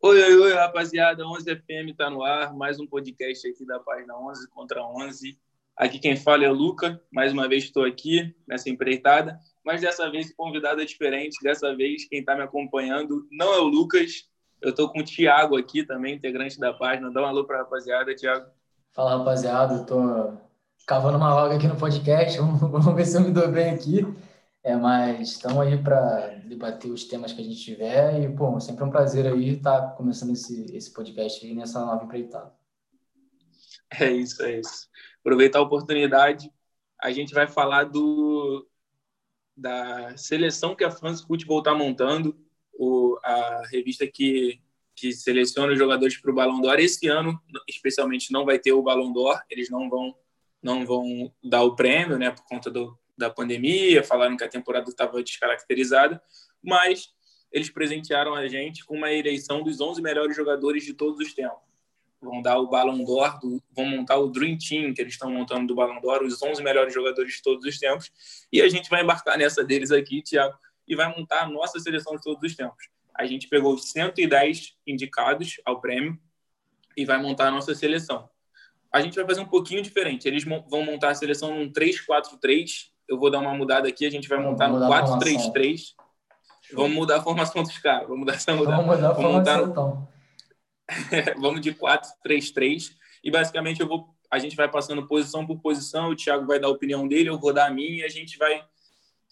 Oi, oi, oi, rapaziada. 11 FM tá no ar. Mais um podcast aqui da página 11 contra 11. Aqui quem fala é o Luca. Mais uma vez estou aqui nessa empreitada. Mas dessa vez o convidado é diferente. Dessa vez quem está me acompanhando não é o Lucas. Eu estou com o Thiago aqui também, integrante da página. Dá um alô para a rapaziada, Thiago. Fala, rapaziada. Estou cavando uma vaga aqui no podcast. Vamos ver se eu me dou bem aqui. É, mas estamos aí para debater os temas que a gente tiver e, pô, sempre é um prazer aí estar tá começando esse, esse podcast aí nessa nova empreitada. É isso, é isso. Aproveitar a oportunidade, a gente vai falar do da seleção que a France Football está montando, o, a revista que, que seleciona os jogadores para o Ballon d'Or. Esse ano, especialmente, não vai ter o Ballon d'Or, eles não vão, não vão dar o prêmio, né, por conta do, da pandemia, falaram que a temporada estava descaracterizada, mas eles presentearam a gente com uma eleição dos 11 melhores jogadores de todos os tempos. Vão dar o Ballon d'Or, vão montar o Dream Team que eles estão montando do Ballon d'Or, os 11 melhores jogadores de todos os tempos, e a gente vai embarcar nessa deles aqui, Thiago, e vai montar a nossa seleção de todos os tempos. A gente pegou os 110 indicados ao prêmio e vai montar a nossa seleção. A gente vai fazer um pouquinho diferente. Eles vão montar a seleção num 3-4-3 eu vou dar uma mudada aqui, a gente vai montar no 4-3-3. Vamos mudar a formação dos caras. Vamos mudar essa mudada. Vamos mudar a formação, então. Vamos de 4-3-3. E basicamente eu vou, a gente vai passando posição por posição, o Thiago vai dar a opinião dele, eu vou dar a minha e a gente vai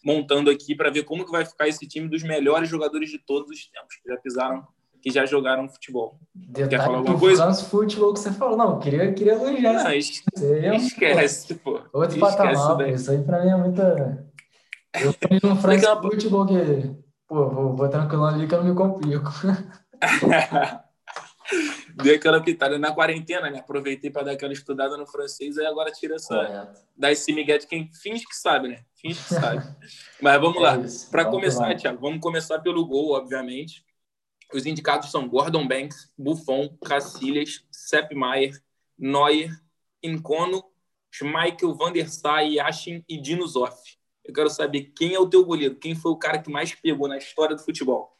montando aqui para ver como que vai ficar esse time dos melhores jogadores de todos os tempos que já pisaram que já jogaram futebol. Detalhe Quer falar alguma coisa? Futebol que você falou. Não, queria, queria elogiar. Não, es... esquece, pô. Outro esquece patamar. Isso aí pra mim é muita... Eu fui no. Futebol que... Pô, vou, vou tranquilo ali que eu não me complico. Dei aquela pitada na quarentena, né? Aproveitei para dar aquela estudada no francês, aí agora tira essa. Correto. Dá esse migué de quem finge que sabe, né? Finge que sabe. Mas vamos é lá. Para começar, Thiago, vamos começar pelo gol, obviamente. Os indicados são Gordon Banks, Buffon, Cacilhas, Sepp Maier, Neuer, Incono, Schmeichel, Van der Sar, Yashin e Dino Zoff. Eu quero saber quem é o teu goleiro, quem foi o cara que mais pegou na história do futebol.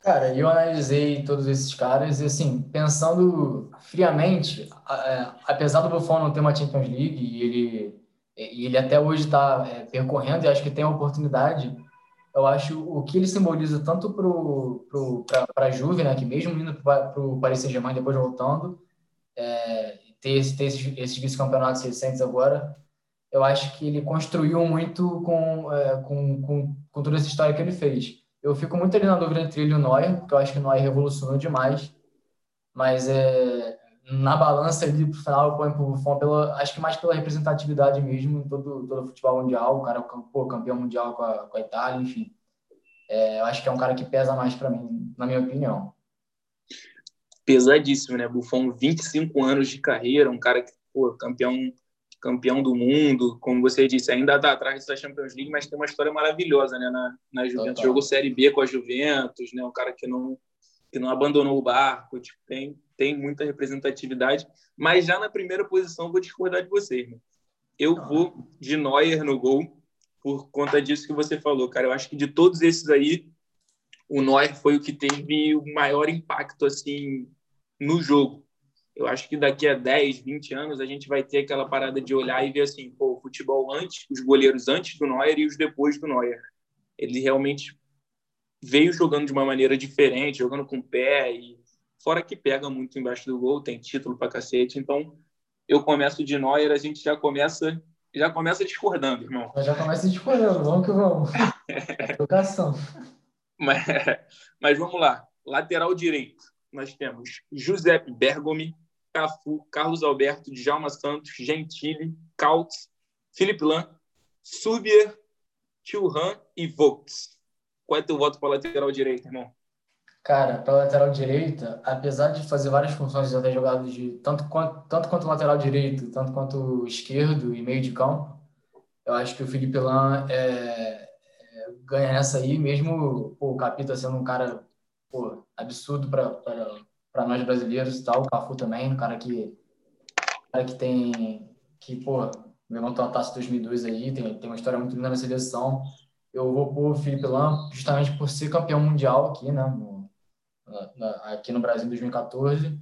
Cara, eu analisei todos esses caras e, assim, pensando friamente, é, apesar do Buffon não ter uma Champions League e ele, e ele até hoje está é, percorrendo e acho que tem a oportunidade, eu acho o que ele simboliza tanto para a Juve, né, que mesmo indo para o Paris Saint-Germain depois voltando, é, ter, ter esses, esses vice-campeonatos recentes agora, eu acho que ele construiu muito com, é, com, com, com, toda essa história que ele fez. Eu fico muito ali na dúvida entre ele e o Neuer, porque eu acho que o Neuer revolucionou demais, mas é, na balança ali pro final eu ponho pro Buffon pela, acho que mais pela representatividade mesmo em todo, todo o futebol mundial, o cara pô, campeão mundial com a, com a Itália, enfim. É, eu acho que é um cara que pesa mais para mim, na minha opinião. Pesadíssimo, né? Buffon, 25 anos de carreira, um cara que, pô, campeão campeão do mundo, como você disse, ainda está atrás dessa Champions League, mas tem uma história maravilhosa, né, na, na Juventus. Total. Jogou Série B com a Juventus, né, um cara que não que não abandonou o barco, tipo, tem tem muita representatividade, mas já na primeira posição vou discordar de você, irmão. Eu vou de Neuer no gol por conta disso que você falou, cara. Eu acho que de todos esses aí, o Neuer foi o que teve o maior impacto assim no jogo. Eu acho que daqui a 10, 20 anos a gente vai ter aquela parada de olhar e ver assim, pô, o futebol antes, os goleiros antes do Neuer e os depois do Neuer. Ele realmente veio jogando de uma maneira diferente, jogando com o pé e Fora que pega muito embaixo do gol, tem título pra cacete. Então, eu começo de Neuer, a gente já começa já começa discordando, irmão. já começa discordando, vamos que vamos. Educação. mas, mas vamos lá. Lateral direito, nós temos Giuseppe Bergomi, Cafu, Carlos Alberto, Djalma Santos, Gentili, Kautz, Felipe Lan, Subier, Churran e Vox. Qual é teu voto para lateral direito, irmão? Cara, para lateral direita, apesar de fazer várias funções, já ter jogado de tanto quanto, tanto quanto lateral direito, tanto quanto esquerdo e meio de campo, eu acho que o Felipe Lan é, é, ganha essa aí, mesmo pô, o Capita sendo um cara pô, absurdo para nós brasileiros e tal, o Cafu também, um cara que, cara que tem, que, pô, levantou a taça 2002 aí, tem, tem uma história muito linda na seleção. Eu vou pôr o Felipe Lan justamente por ser campeão mundial aqui, né, no, aqui no Brasil em 2014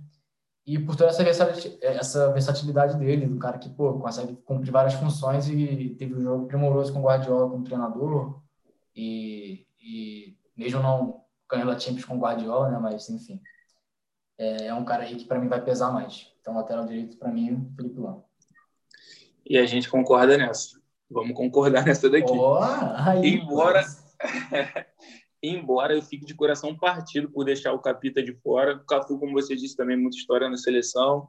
e por toda essa versatilidade, essa versatilidade dele, do cara que pô, consegue cumprir várias funções e teve um jogo primoroso com o Guardiola como treinador e, e mesmo não ganhando a Champions com o Guardiola, né, mas enfim, é, é um cara aí que para mim vai pesar mais. Então, lateral direito para mim, Felipe Lã. E a gente concorda nessa. Vamos concordar nessa daqui. Oh, aí, Embora embora eu fique de coração partido por deixar o Capita de fora. O Cafu, como você disse, também muita história na seleção,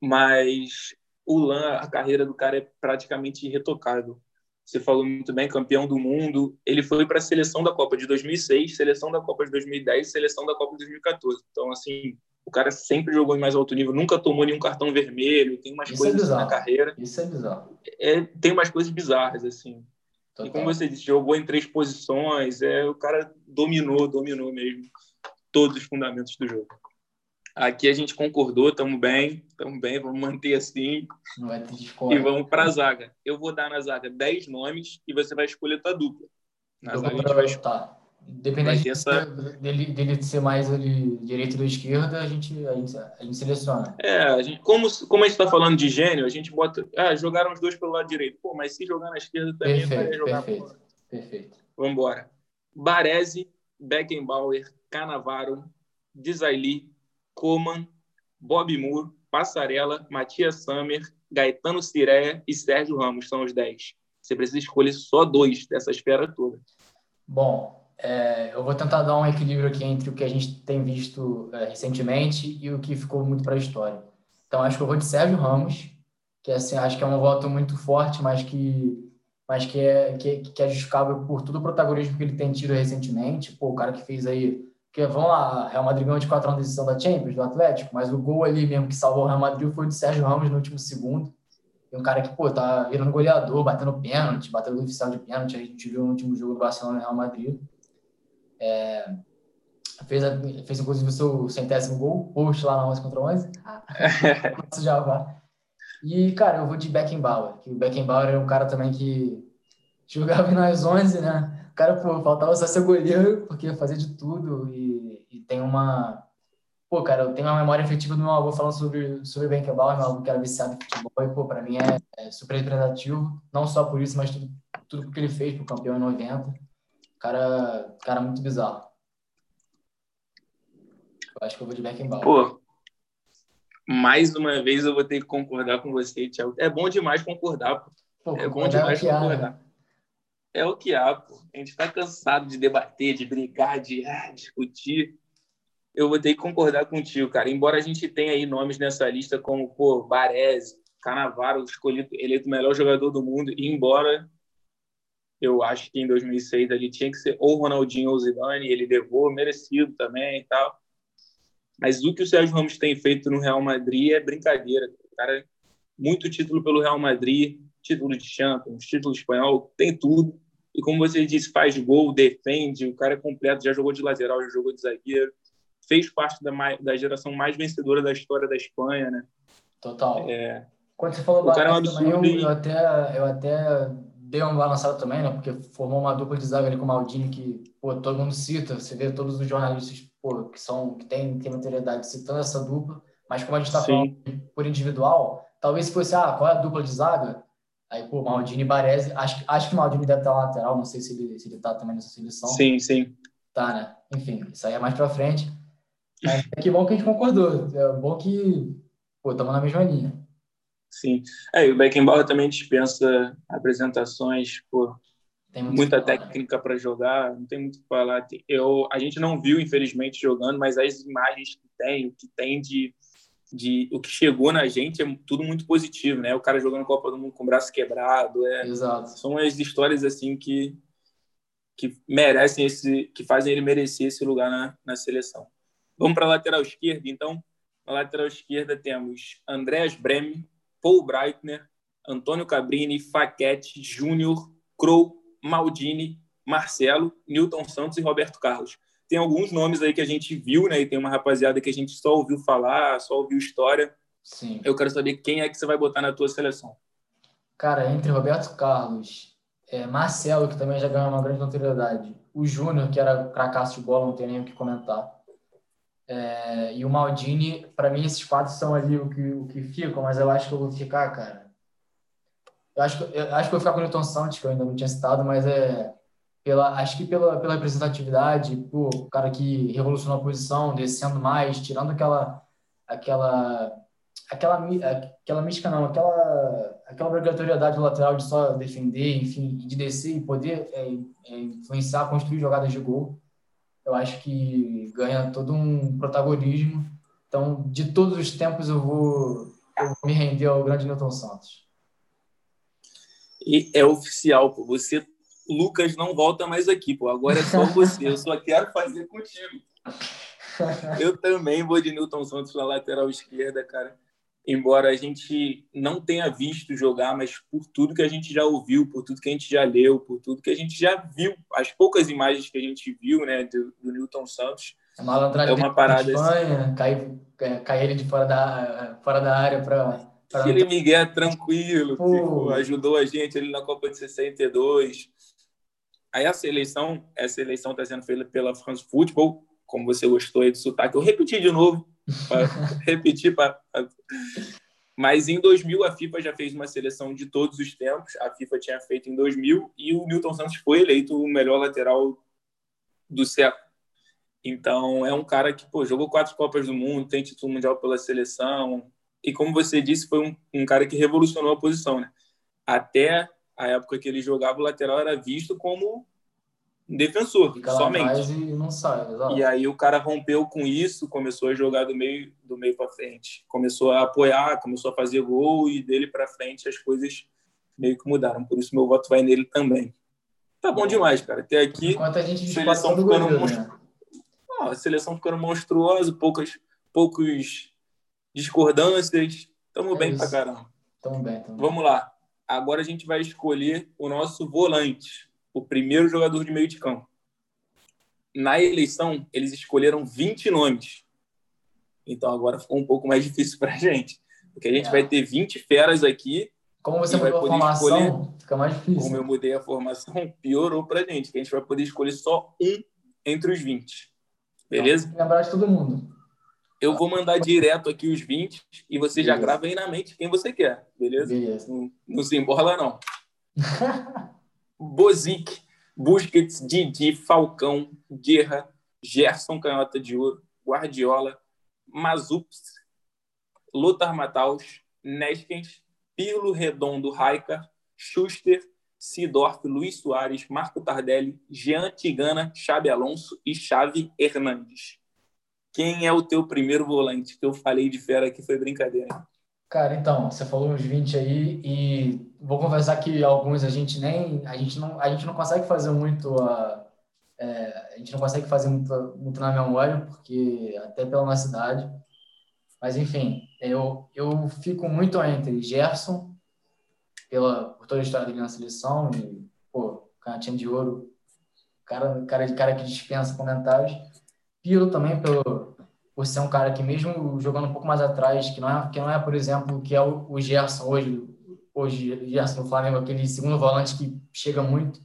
mas o Lan, a carreira do cara é praticamente irretocável. Você falou muito bem, campeão do mundo. Ele foi para a seleção da Copa de 2006, seleção da Copa de 2010, seleção da Copa de 2014. Então, assim, o cara sempre jogou em mais alto nível, nunca tomou nenhum cartão vermelho. Tem umas Isso é coisas é na carreira. Isso é bizarro. É, tem umas coisas bizarras, assim. Total. E como você disse, jogou em três posições, é, o cara dominou, dominou mesmo todos os fundamentos do jogo. Aqui a gente concordou, estamos bem, estamos bem, vamos manter assim. Não vai ter E vamos para a zaga. Eu vou dar na zaga 10 nomes e você vai escolher tua dupla. Na zaga a gente vai... Dependendo essa... dele, dele ser mais ali, direito ou esquerda, a gente, a gente, a gente seleciona. É, a gente, como, como a gente está falando de gênio, a gente bota. Ah, jogaram os dois pelo lado direito. Pô, mas se jogar na esquerda também perfeito, jogar perfeito, perfeito. Vamos embora. Baresi, Beckenbauer, Canavaro, Desailly, Coman, Bob Moore, Passarela, Matias Sammer, Gaetano Cireia e Sérgio Ramos são os 10. Você precisa escolher só dois dessa esfera toda. Bom, é, eu vou tentar dar um equilíbrio aqui entre o que a gente tem visto é, recentemente e o que ficou muito para a história. Então, acho que eu vou de Sérgio Ramos, que assim, acho que é um voto muito forte, mas que, mas que, é, que, que é justificável por todo o protagonismo que ele tem tido recentemente. Pô, o cara que fez aí. Porque, vamos lá, Real Madrid ganhou de 4 a 1 decisão da Champions, do Atlético, mas o gol ali mesmo que salvou o Real Madrid foi de Sérgio Ramos no último segundo. E um cara que, pô, tá virando goleador, batendo pênalti, batendo oficial de pênalti. A gente viu no último jogo do Barcelona e Real Madrid. É, fez, a, fez inclusive o seu centésimo gol, post lá na 11 contra 11. Nossa, já. E, cara, eu vou de Beckenbauer, que o Beckenbauer é um cara também que jogava nas 11, né? O cara, pô, faltava só ser goleiro, porque fazia de tudo e, e tem uma... Pô, cara, eu tenho uma memória efetiva do meu avô falando sobre, sobre Beckenbauer, meu avô que era viciado em futebol, e, pô, pra mim é, é super representativo, não só por isso, mas tudo, tudo que ele fez pro campeão em 90. Cara, cara muito bizarro. Eu acho que eu vou de Beckenbauer. Pô, mais uma vez eu vou ter que concordar com você, Thiago. É bom demais concordar, pô. pô é bom demais é concordar. Há, né? É o que há, pô. A gente está cansado de debater, de brigar, de ah, discutir. Eu vou ter que concordar contigo, cara. Embora a gente tenha aí nomes nessa lista como, pô, Baresi, Canavaro, escolhido, eleito o melhor jogador do mundo, e embora eu acho que em 2006 ali tinha que ser ou Ronaldinho ou Zidane, ele levou, merecido também e tal. Mas o que o Sérgio Ramos tem feito no Real Madrid é brincadeira. O cara, muito título pelo Real Madrid, título de Champions, título espanhol, tem tudo. E como você disse, faz gol, defende, o cara é completo, já jogou de lateral, já jogou de zagueiro, fez parte da, da geração mais vencedora da história da Espanha, né? Total. É... Quando você falou o cara é um absurdo eu, eu, até, eu até deu uma balançada também, né? Porque formou uma dupla de zaga ali com o Maldini que, pô, todo mundo cita, você vê todos os jornalistas, pô, que são que tem, tem notoriedade citando essa dupla, mas como a gente está falando por individual, talvez se fosse, ah, qual é a dupla de zaga? Aí, pô, Maldini e Baresi, acho, acho que o Maldini deve estar lateral, não sei se ele, se ele tá também nessa seleção. Sim, sim. Tá, né? Enfim, isso aí é mais pra frente. Mas é que bom que a gente concordou. É bom que, pô, estamos na mesma linha. Sim. É, e o Beckenbauer também dispensa apresentações, por muita técnica para jogar, não tem muito o que falar. Eu, a gente não viu, infelizmente, jogando, mas as imagens que tem, o que tem de, de o que chegou na gente é tudo muito positivo, né? O cara jogando Copa do Mundo com o braço quebrado, é, Exato. são as histórias assim que que merecem esse, que fazem ele merecer esse lugar na, na seleção. Vamos para a lateral esquerda, então. Na lateral esquerda temos Andreas Breme, Paul Breitner, Antônio Cabrini, Faquete, Júnior, Crow, Maldini, Marcelo, Newton Santos e Roberto Carlos. Tem alguns nomes aí que a gente viu, né? E tem uma rapaziada que a gente só ouviu falar, só ouviu história. Sim. Eu quero saber quem é que você vai botar na tua seleção. Cara, entre Roberto Carlos, é, Marcelo, que também já ganhou uma grande notoriedade, o Júnior, que era cracaço de bola, não tem nem o que comentar. É, e o Maldini, para mim, esses quatro são ali o que, o que ficam, mas eu acho que eu vou ficar, cara. Eu acho, que, eu acho que eu vou ficar com o Newton Santos, que eu ainda não tinha citado, mas é. Pela, acho que pela, pela representatividade, pô, o cara que revolucionou a posição, descendo mais, tirando aquela. aquela aquela, aquela mística, não, aquela, aquela obrigatoriedade do lateral de só defender, enfim, de descer e poder é, é, influenciar, construir jogadas de gol eu acho que ganha todo um protagonismo. Então, de todos os tempos, eu vou, eu vou me render ao grande Newton Santos. E é oficial, pô. Você, Lucas, não volta mais aqui, pô. Agora é só você. Eu só quero fazer contigo. Eu também vou de Newton Santos na lateral esquerda, cara embora a gente não tenha visto jogar, mas por tudo que a gente já ouviu, por tudo que a gente já leu, por tudo que a gente já viu, as poucas imagens que a gente viu, né, do, do Newton Santos, é uma, é uma parada Espanha, assim. cai, é, cai ele de fora da, fora da área para Aquele Miguel tranquilo, tipo, ajudou a gente ali na Copa de 62. Aí a seleção, essa eleição está sendo feita pela France Football, como você gostou aí do sotaque, eu repeti de novo, para repetir. Pra... Mas em 2000 a FIFA já fez uma seleção de todos os tempos. A FIFA tinha feito em 2000 e o Newton Santos foi eleito o melhor lateral do século. Então é um cara que pô, jogou quatro Copas do Mundo, tem título mundial pela seleção e como você disse foi um, um cara que revolucionou a posição, né? Até a época que ele jogava o lateral era visto como defensor, Fica somente. E não sai, exato. E aí o cara rompeu com isso, começou a jogar do meio do meio para frente, começou a apoiar, começou a fazer gol e dele para frente as coisas meio que mudaram. Por isso meu voto vai nele também. Tá bom demais, cara. Até aqui Enquanto a gente seleção ficando monstru... né? ah, a seleção ficando monstruosa, poucas poucos discordâncias. Tamo é bem isso. pra caramba. Tamo bem, tamo Vamos lá. Agora a gente vai escolher o nosso volante o primeiro jogador de meio de campo. Na eleição, eles escolheram 20 nomes. Então agora ficou um pouco mais difícil para a gente. Porque a gente é. vai ter 20 feras aqui. Como você mudou a formação, escolher... fica mais difícil. Como eu mudei a formação, piorou para a gente. Que a gente vai poder escolher só um entre os 20. Beleza? Então, lembrar de todo mundo. Eu vou mandar direto aqui os 20 e você beleza. já grava aí na mente quem você quer, beleza? beleza. Não, não se embola, não. Bozic, Busquets, Didi, Falcão, Guerra, Gerson Canhota de Ouro, Guardiola, Mazups, Lothar Matthaus, Neskens, Pirlo Redondo Raikar, Schuster, Sidorf, Luiz Soares, Marco Tardelli, Jean Tigana, Xabi Alonso e Xavi Hernandes. Quem é o teu primeiro volante? Que eu falei de fera aqui foi brincadeira. Cara, então, você falou uns 20 aí e vou confessar que alguns a gente nem, a gente não, a gente não consegue fazer muito a, é, a gente não consegue fazer muito, muito na memória, porque até pela nossa idade. Mas enfim, eu, eu fico muito entre Gerson, pela, por toda a história dele na seleção, e, pô, cantinho de ouro, cara, cara, cara que dispensa comentários. Pilo também pelo, por ser um cara que mesmo jogando um pouco mais atrás, que não é, que não é por exemplo, que é o, o Gerson hoje, hoje Gerson no Flamengo, aquele segundo volante que chega muito,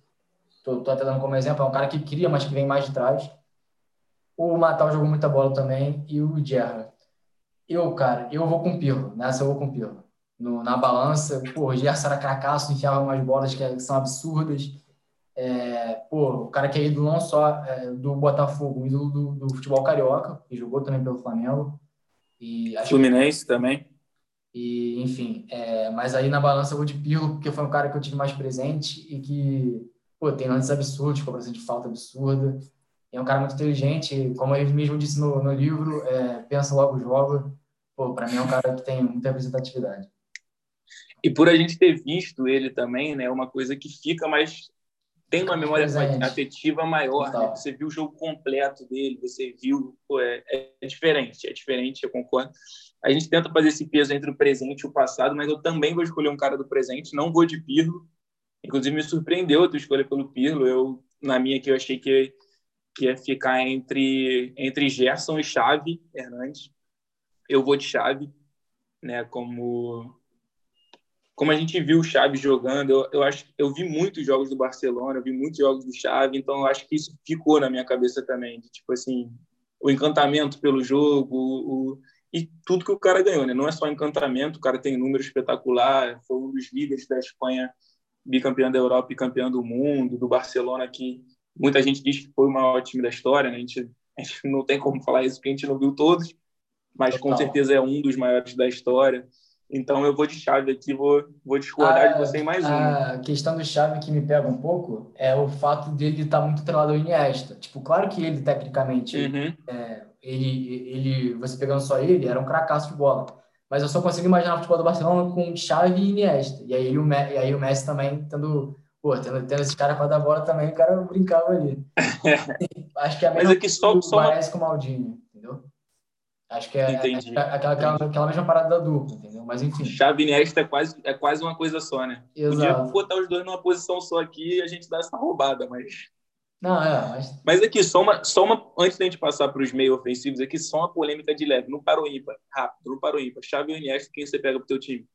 tô até dando como exemplo, é um cara que cria, mas que vem mais de trás. O Matal jogou muita bola também e o Gerra. Eu, cara, eu vou com o Pirlo, nessa eu vou com o Pirlo. No, na balança, pô, o Gerson era cracaço, enfiava umas bolas que são absurdas. É, pô, o cara que é ídolo não só é, do Botafogo, ídolo do, do, futebol carioca, que jogou também pelo Flamengo. E Fluminense que... também. E, enfim, é, mas aí na balança eu vou de Pirlo, porque foi um cara que eu tive mais presente e que, pô, tem lances absurdos, cobrança de falta absurda. É um cara muito inteligente, como ele mesmo disse no, no livro, é, pensa logo joga. Pô, para mim é um cara que tem muita representatividade. E por a gente ter visto ele também, né, uma coisa que fica mais tem uma memória Presente. afetiva maior. Né? Você viu o jogo completo dele, você viu. Pô, é, é, diferente, é diferente, eu concordo. A gente tenta fazer esse peso entre o presente e o passado, mas eu também vou escolher um cara do presente, não vou de Pirlo. Inclusive, me surpreendeu a tua escolha pelo Pirlo. Eu, na minha, que eu achei que, que ia ficar entre, entre Gerson e Chave Hernandes. Eu vou de Chave, né, como como a gente viu o Xavi jogando, eu, eu acho eu vi muitos jogos do Barcelona, eu vi muitos jogos do Xavi, então eu acho que isso ficou na minha cabeça também, de, tipo assim, o encantamento pelo jogo, o, e tudo que o cara ganhou, né? Não é só encantamento, o cara tem número espetacular, foi um dos líderes da Espanha, bicampeão da Europa e campeão do mundo, do Barcelona, que muita gente diz que foi o maior time da história, né? A gente, a gente não tem como falar isso porque a gente não viu todos, mas Total. com certeza é um dos maiores da história. Então eu vou de chave aqui, vou, vou discordar a, de você em mais um. A questão do chave que me pega um pouco é o fato dele estar muito atrelado ao Iniesta. Tipo, claro que ele, tecnicamente, uhum. é, ele, ele, você pegando só ele, era um cracaço de bola. Mas eu só consigo imaginar o futebol do Barcelona com Xavi e Iniesta. E aí o, e aí o Messi também tendo, pô, tendo, tendo esse cara para dar bola também, o cara brincava ali. Acho que é a mesma Mas é que só, só... Parece com o Maldini, entendeu? Acho que é, é aquela, aquela, aquela, mesma parada da dupla, entendeu? Mas enfim. Xavi e Iniesta é quase, é quase uma coisa só, né? Exato. Podia botar os dois numa posição só aqui e a gente dá essa roubada, mas... Não, é, mas... mas aqui, só uma, só uma... Antes da gente passar para os meio ofensivos, aqui só uma polêmica de leve. No paro ímpar, rápido, no paro ímpar. Xavi e Iniesta, quem você pega pro teu time?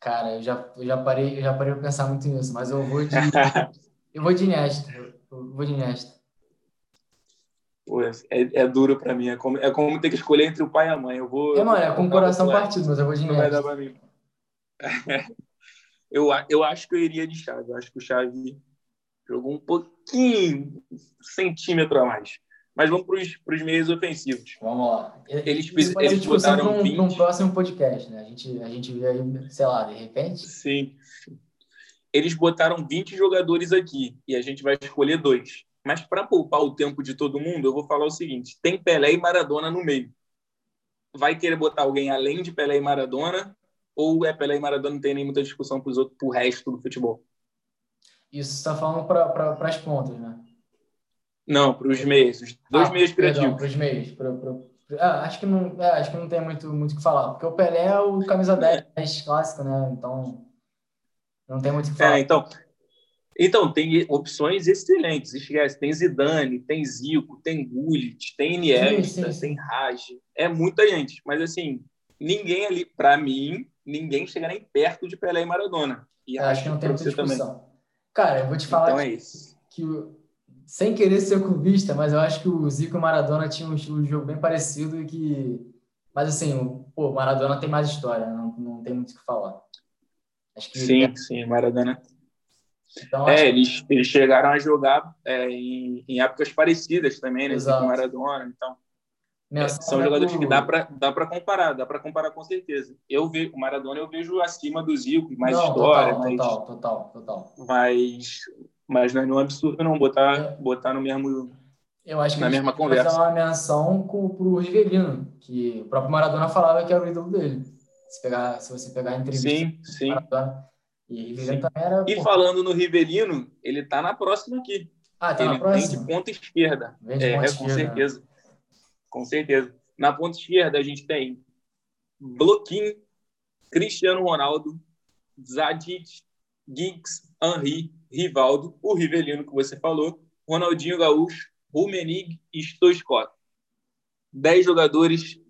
Cara, eu já, eu já parei eu já parei para pensar muito nisso, mas eu vou de... eu vou de Iniesta. Eu vou de Iniesta. Pô, é, é duro para mim. É como, é como ter que escolher entre o pai e a mãe. Eu vou. É, mano, é com o coração partido, mas eu vou de Não vai dar pra mim. eu, eu acho que eu iria de Chave. Eu acho que o Chave jogou um pouquinho, centímetro a mais. Mas vamos para os meios ofensivos. Vamos lá. Eles, eles botaram num, 20... num próximo podcast, né? A gente, a gente vê aí, sei lá, de repente. Sim. Eles botaram 20 jogadores aqui e a gente vai escolher dois. Mas para poupar o tempo de todo mundo, eu vou falar o seguinte: tem Pelé e Maradona no meio. Vai querer botar alguém além de Pelé e Maradona? Ou é Pelé e Maradona não tem nem muita discussão para o resto do futebol? Isso está falando para pra, as pontas, né? Não, para os meios. Os dois ah, meios criativos. Para os meios. Pra, pra, ah, acho, que não, é, acho que não tem muito muito o que falar. Porque o Pelé é o camisa 10 é. clássico, né? Então, não tem muito o que falar. É, então, então, tem opções excelentes. Esquece, tem Zidane, tem Zico, tem Gullit, tem Iniesta, tem Raj. É muita gente. Mas, assim, ninguém ali, para mim, ninguém chega nem perto de Pelé e Maradona. E eu acho que não tem muita discussão. Também. Cara, eu vou te falar então é isso. que, sem querer ser clubista, mas eu acho que o Zico e o Maradona tinham um estilo de jogo bem parecido e que... Mas, assim, o pô, Maradona tem mais história, não, não tem muito o que falar. Que sim, sim, Maradona então, é, eles, eles chegaram a jogar é, em, em, épocas parecidas também, né? Exato. Com Maradona, então. É, são jogadores que dá para dá para comparar, dá para comparar com certeza. Eu vejo o Maradona eu vejo acima do Zico, mais não, história, total, mas, total, total, total. Mas mas não é um absurdo não botar é. botar no mesmo eu acho que na mesma conversa. Fazer uma menção com pro Rivelino, que o próprio Maradona falava que era o ídolo dele. Se pegar, se você pegar a entrevista sim, sim. Maradona, e também era. E falando no Rivelino, ele tá na próxima aqui. Ah, tá ele na próxima? Vem de ponta esquerda. De é, ponta com esquerda. certeza. Com certeza. Na ponta esquerda a gente tem Bloquinho, Cristiano Ronaldo, Zadit, Giggs, Henri, Rivaldo, o Rivelino que você falou, Ronaldinho Gaúcho, Rumenig e Stoichkov. Dez jogadores,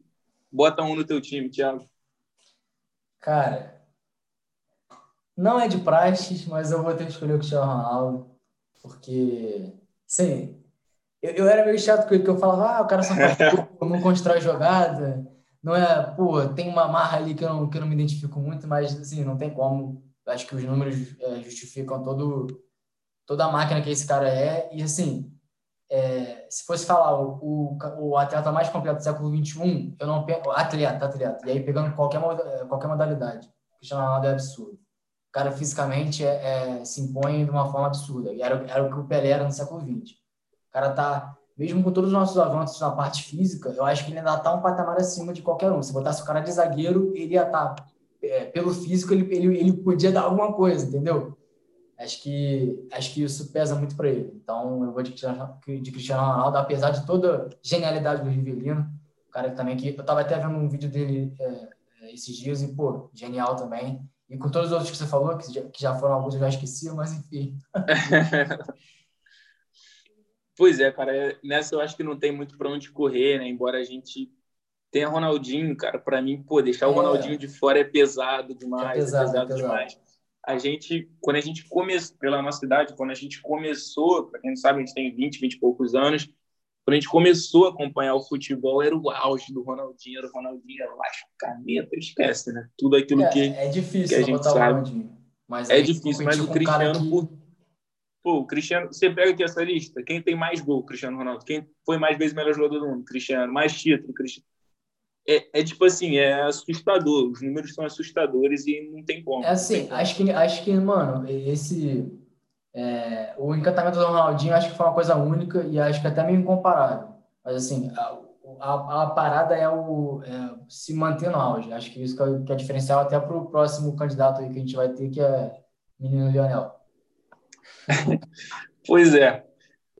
bota um no teu time, Thiago. Cara, não é de praxe, mas eu vou ter que escolher o Cristiano Ronaldo, porque, sim, eu, eu era meio chato com ele, que eu falava, ah, o cara só faz não constrói jogada, não é, pô, tem uma marra ali que eu não, que eu não me identifico muito, mas, assim, não tem como, acho que os números é, justificam todo, toda a máquina que esse cara é, e, assim, é, se fosse falar o, o, o, atleta mais completo do século XXI, eu não atleta, atleta, e aí pegando qualquer, qualquer modalidade, Cristiano Ronaldo é absurdo o cara fisicamente é, é, se impõe de uma forma absurda. E era, era o que o Pelé era no século XX. O cara tá, mesmo com todos os nossos avanços na parte física, eu acho que ele ainda tá um patamar acima de qualquer um. Se botasse o cara de zagueiro, ele ia estar, tá, é, pelo físico, ele, ele, ele podia dar alguma coisa, entendeu? Acho que, acho que isso pesa muito para ele. Então, eu vou de Cristiano, de Cristiano Ronaldo, apesar de toda a genialidade do Rivelino, o cara que também que eu tava até vendo um vídeo dele é, é esses dias e pô, genial também. E com todos os outros que você falou, que já, que já foram alguns eu já esqueci, mas enfim. pois é, cara. É, nessa eu acho que não tem muito para onde correr, né? Embora a gente tenha Ronaldinho, cara. Para mim, pô, deixar é. o Ronaldinho de fora é pesado demais. É pesado, é pesado, é pesado. demais. A gente, quando a gente começou, pela nossa idade, quando a gente começou, para quem não sabe, a gente tem 20, 20 e poucos anos, quando a gente começou a acompanhar o futebol, era o auge do Ronaldinho, era o Ronaldinho, era caneta, esquece, né? Tudo aquilo É, que, é difícil que a gente botar o sabe. Ronaldinho. Mas É difícil, mas o Cristiano, que- por... pô, o Cristiano, você pega aqui essa lista, quem tem mais gol, Cristiano Ronaldo, quem foi mais vezes o melhor jogador do mundo, Cristiano, mais título, Cristiano. É, é tipo assim, é assustador, os números são assustadores e não tem como. É assim, acho que, acho que, mano, esse. É, o encantamento do Ronaldinho acho que foi uma coisa única e acho que até meio incomparável. Mas, assim, a, a, a parada é o é se manter no auge. Acho que isso que é, que é diferencial até para o próximo candidato que a gente vai ter, que é menino Lionel. Pois é.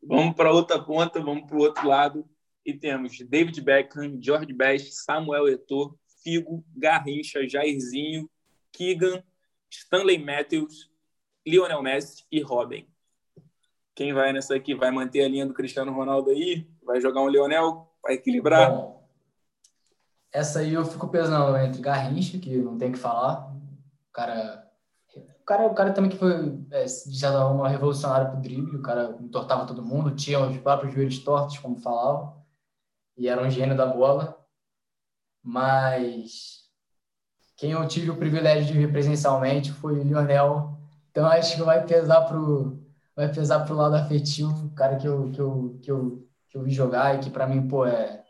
Vamos para outra ponta, vamos para o outro lado. E temos David Beckham, George Best, Samuel Eto'o, Figo, Garrincha, Jairzinho, Keegan, Stanley Matthews, Lionel Messi e Robin. Quem vai nessa aqui? Vai manter a linha do Cristiano Ronaldo aí? Vai jogar um Lionel? Vai equilibrar? Bom, essa aí eu fico pesando entre Garrincha, que não tem que falar. O cara, o cara, o cara também que foi, é, de certa forma, revolucionário pro drible. O cara entortava todo mundo, tinha os próprios joelhos tortos, como falava. E era um gênio da bola. Mas quem eu tive o privilégio de ver presencialmente foi o Lionel. Então acho que vai pesar pro vai pesar pro lado afetivo, o cara que eu, que eu, que eu, que eu vi jogar e que para mim, pô, é,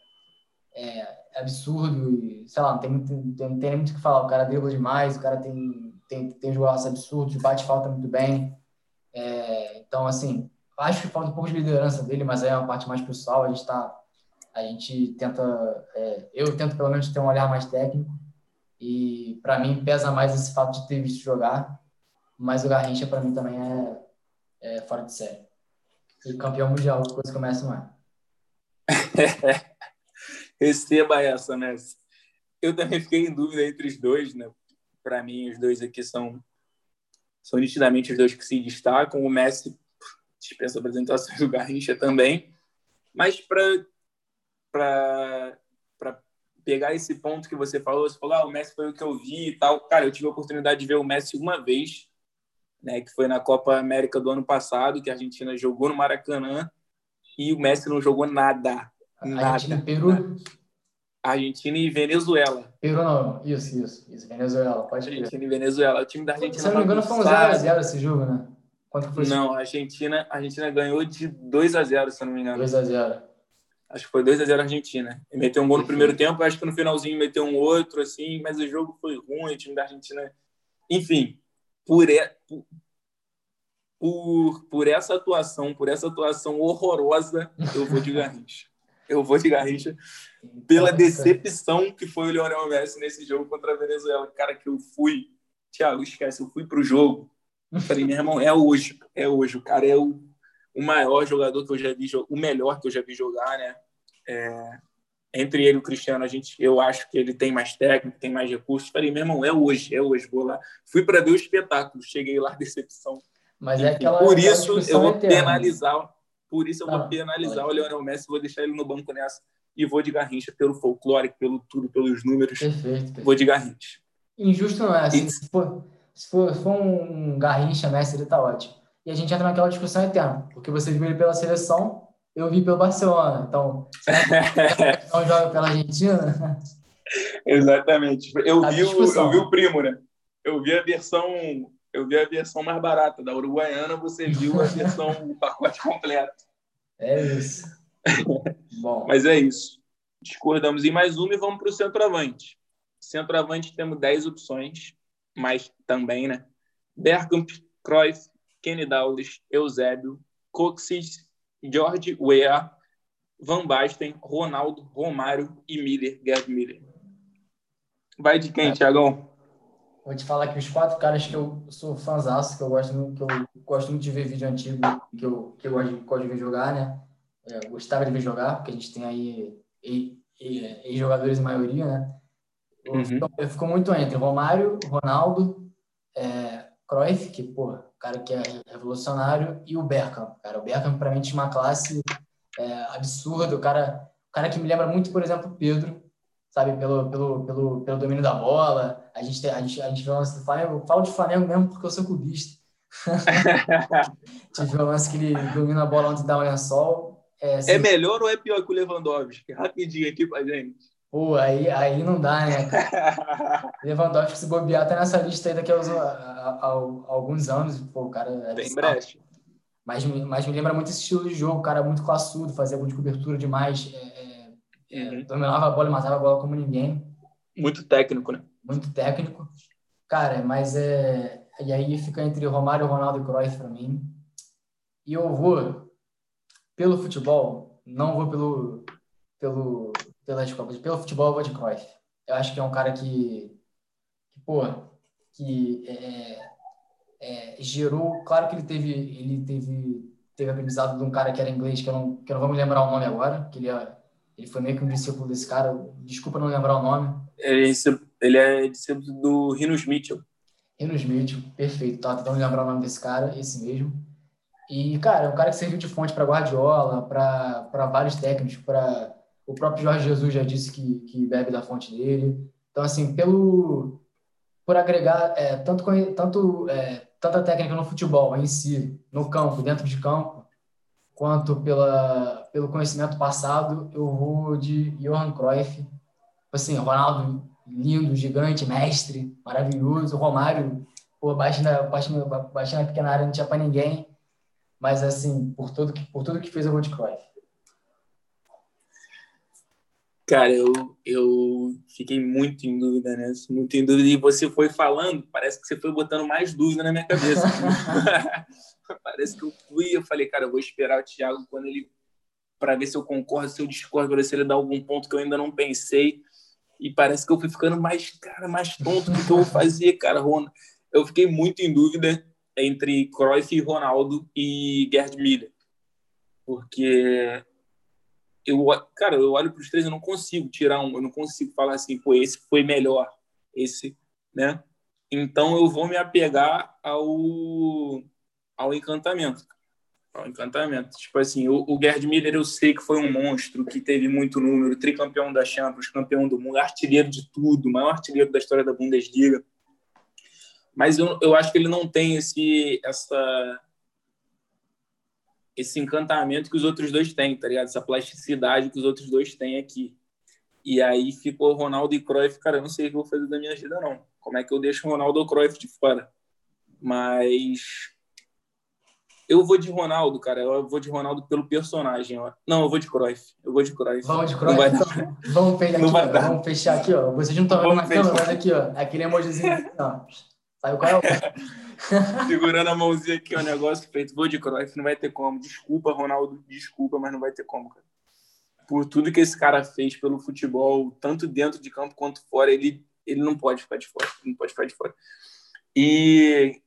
é absurdo e, sei lá, não tem, tem nem muito o que falar. O cara dribla demais, o cara tem, tem, tem jogadas absurdos, bate falta muito bem. É, então, assim, acho que falta um pouco de liderança dele, mas aí é uma parte mais pessoal. A gente tá, a gente tenta, é, eu tento pelo menos ter um olhar mais técnico e para mim pesa mais esse fato de ter visto jogar, mas o Garrincha para mim também é, é fora de série. E campeão mundial, coisa que começa não é. Receba essa, né? Eu também fiquei em dúvida entre os dois, né? Para mim, os dois aqui são, são nitidamente os dois que se destacam. O Messi dispensa apresentações do Garrincha também. Mas para pegar esse ponto que você falou, você falou, ah, o Messi foi o que eu vi e tal. Cara, eu tive a oportunidade de ver o Messi uma vez, né? Que foi na Copa América do ano passado, que a Argentina jogou no Maracanã e o Messi não jogou nada. Nada. Argentina e Peru. Argentina e Venezuela. Peru não, isso, isso, isso, Venezuela, pode. Argentina e Venezuela. O time da Argentina. Se eu não me engano, foi um bagunçado. 0x0 esse jogo, né? Quanto foi Não, a Argentina, a Argentina ganhou de 2 a 0 se eu não me engano. 2x0. Acho que foi 2 a 0 a Argentina. E meteu um gol no primeiro tempo, acho que no finalzinho meteu um outro, assim, mas o jogo foi ruim, o time da Argentina. Enfim, por, e- por, por essa atuação, por essa atuação horrorosa, eu vou de Garrincha. Eu vou de Garrincha pela decepção que foi o Lionel Messi nesse jogo contra a Venezuela. Cara, que eu fui. Thiago, esquece, eu fui pro jogo. Eu falei, meu irmão, é hoje. É hoje. O cara é o, o maior jogador que eu já vi, o melhor que eu já vi jogar, né? É, entre ele e o Cristiano, a gente, eu acho que ele tem mais técnica, tem mais recursos. Falei, meu irmão, é hoje, é hoje. Vou lá. Fui para ver o espetáculo. Cheguei lá, decepção. Mas é aquela. por isso eu vou eterna. penalizar. Por isso eu vou penalizar pode. o Lionel Messi, vou deixar ele no banco nessa e vou de Garrincha pelo folclore, pelo tudo, pelos números. Perfeito, perfeito. Vou de Garrincha. Injusto não é assim. Se for, se for, se for um Garrincha, Messi, ele tá ótimo. E a gente entra naquela discussão eterna, porque você viu ele pela seleção, eu vi pelo Barcelona. Então, não joga pela Argentina? Exatamente. Eu A vi, o, eu vi o primo, né? Eu vi a versão, eu vi a versão mais barata da Uruguaiana, você viu a versão o pacote completo. É isso. Bom, Mas é isso. Discordamos em mais uma e vamos para o centroavante. Centroavante temos 10 opções, mas também, né? Bergkamp, Cruyff, Kenny Dalglish, Eusébio, Coxis, George Weah, Van Basten, Ronaldo, Romário e Miller, Gerd Miller. Vai de quem, É. Tiagão? vou te falar que os quatro caras que eu sou fãzaço, que eu gosto muito, que eu gosto muito de ver vídeo antigo, que eu, que eu gosto, de, gosto de ver jogar, né? É, eu gostava de ver jogar, porque a gente tem aí e- e- ex-jogadores em maioria, né? Uhum. fico muito entre Romário, Ronaldo, é, Cruyff, que, pô, cara que é revolucionário, e o Beckham. Cara, o Beckham, pra mim, tinha uma classe é, absurda. O cara, o cara que me lembra muito, por exemplo, o Pedro, sabe? Pelo, pelo, pelo, pelo domínio da bola. A gente, tem, a gente, a gente vê o lance do Flamengo. Eu falo de Flamengo mesmo porque eu sou clubista. Tive o lance que ele domina a bola antes de dar um lençol. É, assim, é melhor ou é pior que o Lewandowski? Rapidinho aqui pra gente. Pô, aí, aí não dá, né? Lewandowski, se bobear, tá nessa lista aí daqui a, a, a, alguns anos. Pô, o cara é Tem brecha. Mas, mas me lembra muito esse estilo de jogo, cara muito classudo, fazia gol de cobertura demais, é, é, uhum. dominava a bola e matava a bola como ninguém. Muito técnico, né? Muito técnico. Cara, mas é... E aí fica entre Romário, Ronaldo e Cruyff para mim. E eu vou pelo futebol, não vou pelo, pelo, pelas Copas. Pelo futebol, vou de Cruyff. Eu acho que é um cara que, que pô, que é, é, gerou. Claro que ele teve, ele teve, teve aprendizado de um cara que era inglês, que eu não, que eu não vou me lembrar o nome agora, que ele, é, ele foi meio que um discípulo desse cara. Desculpa não lembrar o nome. Ele, ele é discípulo do Rinos Mitchell. Rinos Mitchell, perfeito. Tá tentando lembrar o nome desse cara, esse mesmo. E, cara, é um cara que serviu de fonte para Guardiola, para vários técnicos, para o próprio Jorge Jesus já disse que, que bebe da fonte dele. Então, assim, pelo por agregar é, tanto, tanto é, tanta técnica no futebol em si, no campo, dentro de campo, quanto pela, pelo conhecimento passado, eu vou de Johan Cruyff. Assim, Ronaldo, lindo, gigante, mestre, maravilhoso. Romário, pô, baixo na, pequena área, não tinha para ninguém. Mas, assim, por tudo que, por tudo que fez, eu vou de Cruyff. Cara, eu, eu fiquei muito em dúvida, né? Muito em dúvida. E você foi falando, parece que você foi botando mais dúvida na minha cabeça. parece que eu fui eu falei, cara, eu vou esperar o Thiago quando ele. para ver se eu concordo, se eu discordo, para ver se ele dá algum ponto que eu ainda não pensei. E parece que eu fui ficando mais, cara, mais tonto do que eu vou fazer, cara. Eu fiquei muito em dúvida entre Cruyff e Ronaldo e Gerd Miller. Porque eu, cara, eu olho para os três, eu não consigo tirar um, eu não consigo falar assim, pô, esse foi melhor, esse, né? Então eu vou me apegar ao, ao encantamento. Ao encantamento. Tipo assim, o, o Gerd Miller eu sei que foi um monstro, que teve muito número, tricampeão da Champions, campeão do mundo, artilheiro de tudo, maior artilheiro da história da Bundesliga mas eu, eu acho que ele não tem esse essa esse encantamento que os outros dois têm, tá ligado? Essa plasticidade que os outros dois têm aqui. E aí ficou Ronaldo e Cruyff, cara, eu não sei o que eu vou fazer da minha vida não. Como é que eu deixo Ronaldo ou Cruyff de fora? Mas eu vou de Ronaldo, cara. Eu vou de Ronaldo pelo personagem. Ó. Não, eu vou de Cruyff. Eu vou de Cruyff. Vamos de Cruyff. Então, vamos, fechar aqui, ó, vamos fechar aqui, ó. Vocês não estão vendo na câmera, mas aqui, ó. Aquele emojizinho. Saiu o cara. Segurando a mãozinha aqui, o negócio feito. Vou de Cruyff, não vai ter como. Desculpa, Ronaldo, desculpa, mas não vai ter como, cara. Por tudo que esse cara fez pelo futebol, tanto dentro de campo quanto fora, ele, ele não pode ficar de fora. Não pode ficar de fora. E,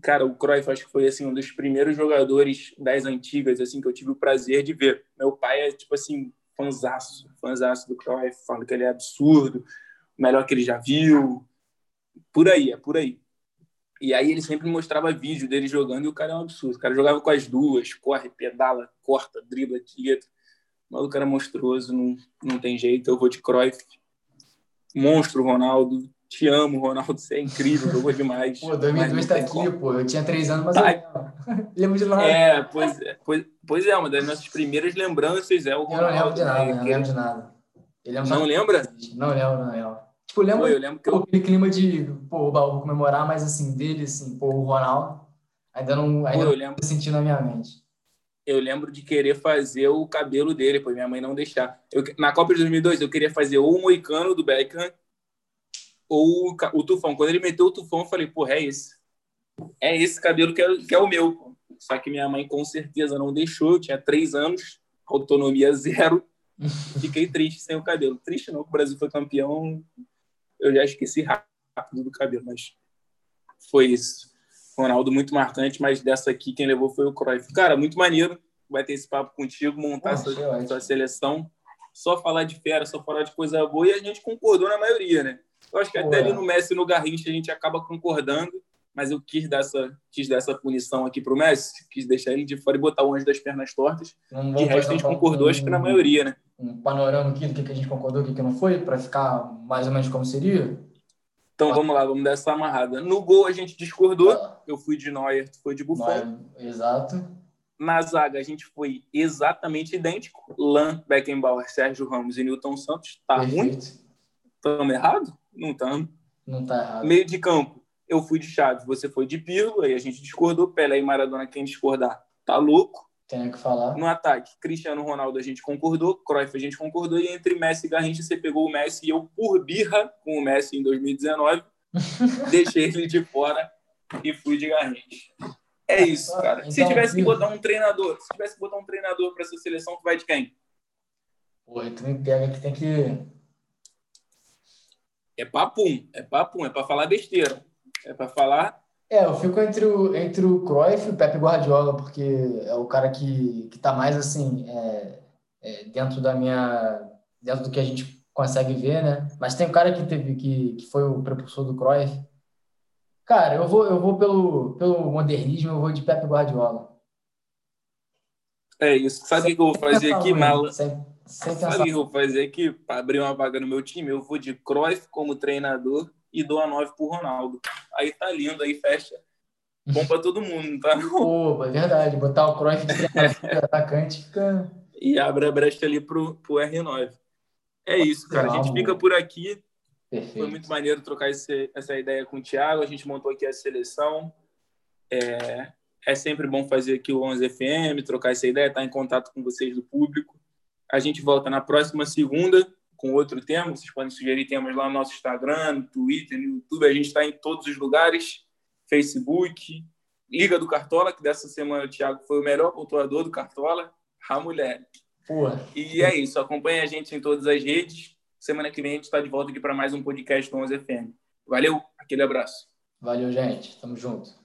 cara, o Cruyff acho que foi assim, um dos primeiros jogadores das antigas assim que eu tive o prazer de ver. Meu pai é, tipo assim, fanzaço, fanzaço do Cruyff, fala que ele é absurdo, melhor que ele já viu, por aí, é por aí. E aí ele sempre mostrava vídeo dele jogando e o cara é um absurdo. O cara jogava com as duas, corre, pedala, corta, dribla, tira. Mas o cara é monstruoso, não, não tem jeito. Eu vou de Cruyff. Monstro, Ronaldo. Te amo, Ronaldo. Você é incrível, jogou demais. pô, 2002 tá aqui, como. pô. Eu tinha três anos, mas tá. eu lembro de nada. É, pois, é, pois, pois é, uma das nossas primeiras lembranças é o Ronaldo. Eu não lembro de nada, né? não lembro de nada. Ele é não lembra? Não lembro, não lembro. Tipo, lembro, pô, eu lembro que eu... aquele clima de, pô, vou comemorar, mas assim, dele, assim, pô, o Ronaldo, ainda não, ainda pô, eu lembro... sentindo na minha mente. Eu lembro de querer fazer o cabelo dele, pô, minha mãe não deixar. Eu, na Copa de 2002, eu queria fazer ou o Moicano do Beckham ou o, o Tufão. Quando ele meteu o Tufão, eu falei, pô, é esse. É esse cabelo que é, que é o meu, pô. Só que minha mãe com certeza não deixou, eu tinha três anos, autonomia zero. Fiquei triste sem o cabelo. Triste não, que o Brasil foi campeão, eu já esqueci rápido do cabelo, mas foi isso. Ronaldo muito marcante, mas dessa aqui quem levou foi o Cruyff. Cara, muito maneiro. Vai ter esse papo contigo, montar essa sua seleção. Só falar de fera, só falar de coisa boa e a gente concordou na maioria, né? Eu acho que até ali no Messi e no Garrincha a gente acaba concordando, mas eu quis dar essa, quis dar essa punição aqui pro Messi, quis deixar ele de fora e botar o anjo das pernas tortas. De resto a gente concordou, acho que na maioria, né? Um panorama aqui do que a gente concordou e o que não foi, para ficar mais ou menos como seria? Então vamos lá, vamos dar essa amarrada. No gol a gente discordou. Ah. Eu fui de Neuer, tu foi de Buffon. Neuer, exato. Na zaga, a gente foi exatamente idêntico. Lan, Beckenbauer, Sérgio Ramos e Newton Santos. Tá ruim? Estamos errado? Não estamos. Não tá errado. Meio de campo, eu fui de Chaves, você foi de Pirlo, aí a gente discordou. Pelé e Maradona, quem discordar, tá louco. Tem que falar. No ataque, Cristiano Ronaldo a gente concordou, Cruyff a gente concordou, e entre Messi e Garrincha você pegou o Messi e eu, por birra com o Messi em 2019, deixei ele de fora e fui de Garrincha. É isso, cara. Então, se tivesse que botar um treinador, se tivesse que botar um treinador para essa seleção, tu vai de quem? Pô, tu me pega que tem que. É papum, é papum, é para falar besteira. É para falar é, eu fico entre o, entre o Cruyff e o Pepe Guardiola, porque é o cara que, que tá mais assim, é, é, dentro da minha. dentro do que a gente consegue ver, né? Mas tem um cara que teve que, que foi o propulsor do Cruyff. Cara, eu vou, eu vou pelo, pelo modernismo, eu vou de Pepe Guardiola. É isso. Sabe o que eu vou fazer aqui, Mala? Sabe o que eu vou fazer aqui para abrir uma vaga no meu time? Eu vou de Cruyff como treinador e dou a 9 pro Ronaldo. Aí tá lindo, aí fecha. Bom para todo mundo, tá? Pô, é verdade. Botar o Cruyff de atacante fica... E abre a brecha ali pro, pro R9. É isso, cara. A gente fica por aqui. Perfeito. Foi muito maneiro trocar esse, essa ideia com o Thiago. A gente montou aqui a seleção. É, é sempre bom fazer aqui o 11 FM, trocar essa ideia, estar em contato com vocês do público. A gente volta na próxima segunda com outro tema. Vocês podem sugerir temas lá no nosso Instagram, no Twitter, no YouTube. A gente está em todos os lugares. Facebook, Liga do Cartola, que dessa semana o Thiago foi o melhor pontuador do Cartola. A mulher. Porra. E é isso. Acompanhe a gente em todas as redes. Semana que vem a gente está de volta aqui para mais um podcast do 11 FM. Valeu, aquele abraço. Valeu, gente. Tamo junto.